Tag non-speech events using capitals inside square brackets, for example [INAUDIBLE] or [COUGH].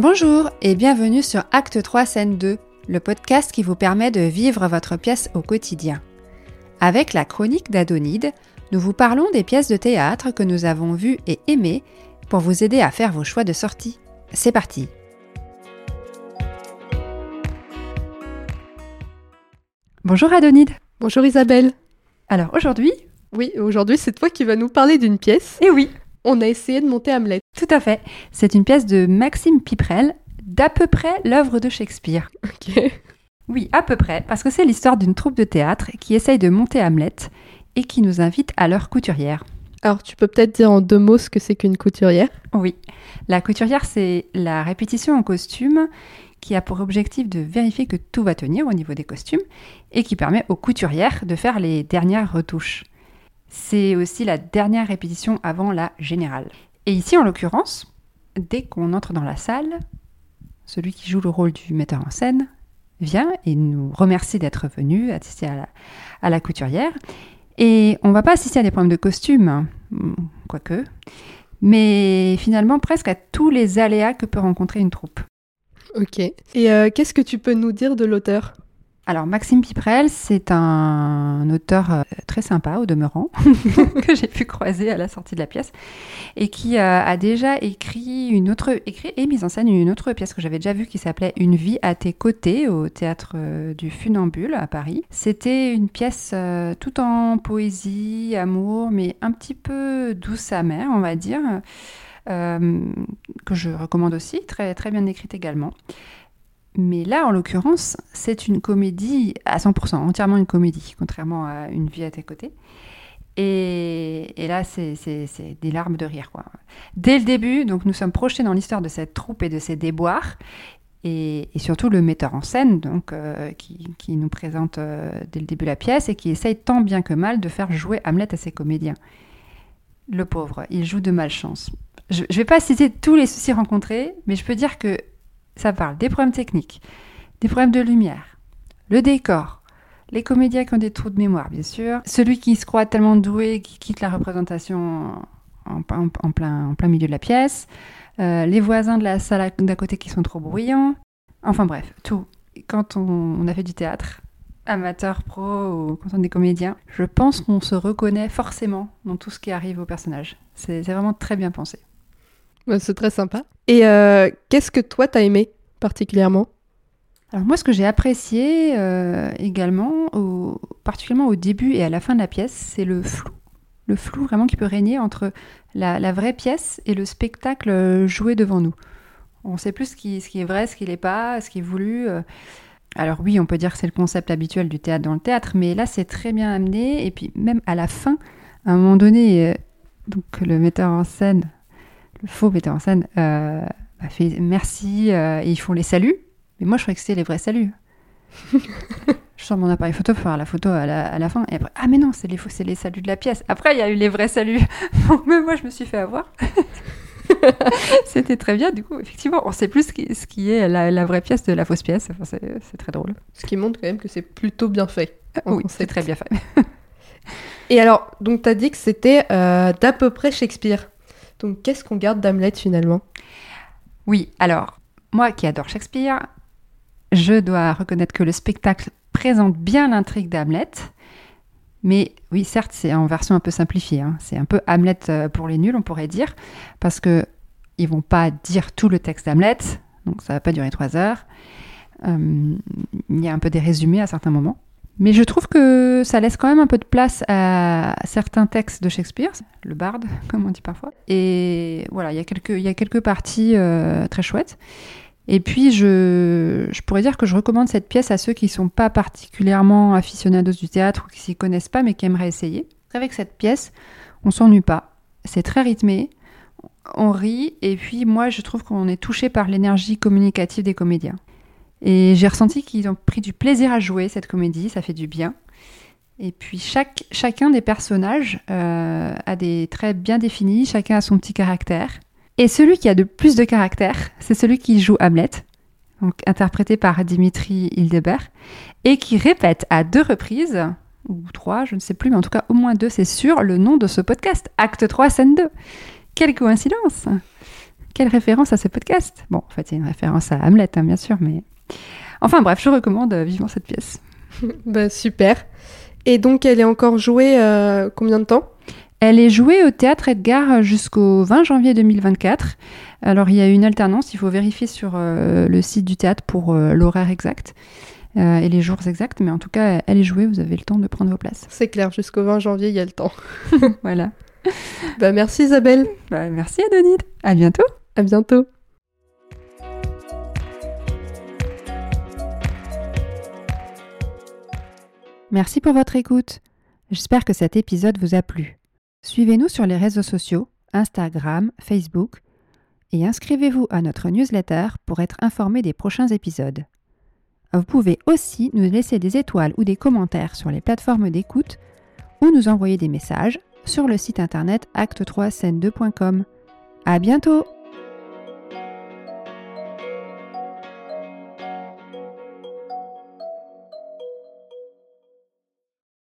Bonjour et bienvenue sur Acte 3 scène 2, le podcast qui vous permet de vivre votre pièce au quotidien. Avec la chronique d'Adonide, nous vous parlons des pièces de théâtre que nous avons vues et aimées pour vous aider à faire vos choix de sortie. C'est parti Bonjour Adonide Bonjour Isabelle Alors aujourd'hui Oui, aujourd'hui c'est toi qui vas nous parler d'une pièce. Eh oui On a essayé de monter Hamlet. Tout à fait. C'est une pièce de Maxime Piprel, d'à peu près l'œuvre de Shakespeare. [LAUGHS] Ok. Oui, à peu près, parce que c'est l'histoire d'une troupe de théâtre qui essaye de monter Hamlet et qui nous invite à leur couturière. Alors tu peux peut-être dire en deux mots ce que c'est qu'une couturière? Oui, la couturière, c'est la répétition en costume qui a pour objectif de vérifier que tout va tenir au niveau des costumes et qui permet aux couturières de faire les dernières retouches. C'est aussi la dernière répétition avant la générale. Et ici, en l'occurrence, dès qu'on entre dans la salle, celui qui joue le rôle du metteur en scène vient et nous remercie d'être venu assister à la, couturière. Et on va pas assister à des problèmes de costume, hein, quoique, mais finalement presque à tous les aléas que peut rencontrer une troupe. Ok. Et euh, qu'est-ce que tu peux nous dire de l'auteur? Alors Maxime Piprel, c'est un auteur euh, très sympa au demeurant, [LAUGHS] que j'ai pu croiser à la sortie de la pièce, et qui euh, a déjà écrit une autre, écrit et mis en scène une autre pièce que j'avais déjà vue qui s'appelait Une vie à tes côtés au théâtre euh, du Funambule à Paris. C'était une pièce euh, tout en poésie, amour, mais un petit peu douce amère, on va dire. que je recommande aussi, très, très bien écrite également. Mais là, en l'occurrence, c'est une comédie à 100%, entièrement une comédie, contrairement à Une vie à tes côtés. Et, là, c'est des larmes de rire. Quoi. Dès le début, donc nous sommes projetés dans l'histoire de cette troupe et de ses déboires. Et, surtout le metteur en scène, donc, euh, qui, qui nous présente euh, dès le début la pièce et qui essaye tant bien que mal de faire jouer Hamlet à ses comédiens. Le pauvre, il joue de malchance. Je ne vais pas citer tous les soucis rencontrés, mais je peux dire que ça parle des problèmes techniques, des problèmes de lumière, le décor, les comédiens qui ont des trous de mémoire, bien sûr, celui qui se croit tellement doué qui quitte la représentation en, plein, milieu de la pièce, euh, les voisins de la salle d'à côté qui sont trop bruyants, enfin bref, tout. Quand on, on a fait du théâtre, amateur, pro ou quand on est comédien, je pense qu'on se reconnaît forcément dans tout ce qui arrive au personnage. C'est vraiment très bien pensé. Ouais, C'est très sympa. Et euh, qu'est-ce que toi t'as aimé particulièrement? Alors moi, ce que j'ai apprécié euh, également, au- particulièrement au début et à la fin de la pièce, c'est le flou. Le flou vraiment qui peut régner entre la, la vraie pièce et le spectacle euh, joué devant nous. On ne sait plus ce qui, ce qui est vrai, ce qui n'est pas, ce qui est voulu. euh. Alors oui, on peut dire que c'est le concept habituel du théâtre dans le théâtre, mais là, c'est très bien amené. Et puis même à la fin, à un moment donné, euh, donc le metteur en scène, le faux metteur en scène, euh, a fait merci, euh, et ils font les saluts. Mais moi, je croyais que c'était les vrais saluts. [LAUGHS] je sors mon appareil photo pour faire la photo à la, à la fin. Et après, ah mais non, c'est les, faux- c'est les saluts de la pièce. Après, il y a eu les vrais saluts. [LAUGHS] Même moi, je me suis fait avoir. [LAUGHS] C'était très bien. Du coup, effectivement, on sait plus ce qui, ce qui est la, la vraie pièce de la fausse pièce. Enfin, c'est très drôle. Ce qui montre quand même que c'est plutôt bien fait. en oui, c'est très bien fait. Et alors, donc t'as dit que c'était euh, d'à peu près Shakespeare. Donc qu'est-ce qu'on garde d'Hamlet finalement? Oui, alors, moi qui adore Shakespeare, je dois reconnaître que le spectacle présente bien l'intrigue d'Hamlet. Mais oui, certes, c'est en version un peu simplifiée. hein. C'est un peu Hamlet euh, pour les nuls, on pourrait dire, parce que ils vont pas dire tout le texte d'Hamlet, donc ça va pas durer trois heures. Euh, il y a un peu des résumés à certains moments. Mais je trouve que ça laisse quand même un peu de place à certains textes de Shakespeare, le barde, [LAUGHS] comme on dit parfois. Et voilà, il y a quelques, il y a quelques parties euh, très chouettes. Et puis, je, je pourrais dire que je recommande cette pièce à ceux qui ne sont pas particulièrement aficionados du théâtre ou qui s'y connaissent pas, mais qui aimeraient essayer. Avec cette pièce, on s'ennuie pas. C'est très rythmé, on rit, et puis moi, je trouve qu'on est touché par l'énergie communicative des comédiens. Et j'ai ressenti qu'ils ont pris du plaisir à jouer cette comédie, ça fait du bien. Et puis chaque, chacun des personnages euh, a des traits bien définis, chacun a son petit caractère. Et celui qui a de plus de caractère, c'est celui qui joue Hamlet, donc interprété par Dimitri Hildebert, et qui répète à deux reprises, ou trois, je ne sais plus, mais en tout cas au moins deux, c'est sûr, le nom de ce podcast, Acte 3, scène 2. Quelle coïncidence Quelle référence à ce podcast Bon, en fait, c'est une référence à Hamlet, hein, bien sûr, mais... Enfin bref, je recommande vivement cette pièce. [LAUGHS] bah, super. Et donc, elle est encore jouée euh, combien de temps? Elle est jouée au Théâtre Edgar jusqu'au 20 janvier 2024. Alors, il y a une alternance, il faut vérifier sur euh, le site du théâtre pour euh, l'horaire exact. et les jours exacts, mais en tout cas, elle est jouée, vous avez le temps de prendre vos places. C'est clair, jusqu'au 20 janvier, il y a le temps. [LAUGHS] voilà. Bah, merci Isabelle. Bah, merci Adonide. À bientôt. À bientôt. Merci pour votre écoute. J'espère que cet épisode vous a plu. Suivez-nous sur les réseaux sociaux, Instagram, Facebook, et inscrivez-vous à notre newsletter pour être informé des prochains épisodes. Vous pouvez aussi nous laisser des étoiles ou des commentaires sur les plateformes d'écoute ou nous envoyer des messages sur le site internet acte3scène2.com. À bientôt!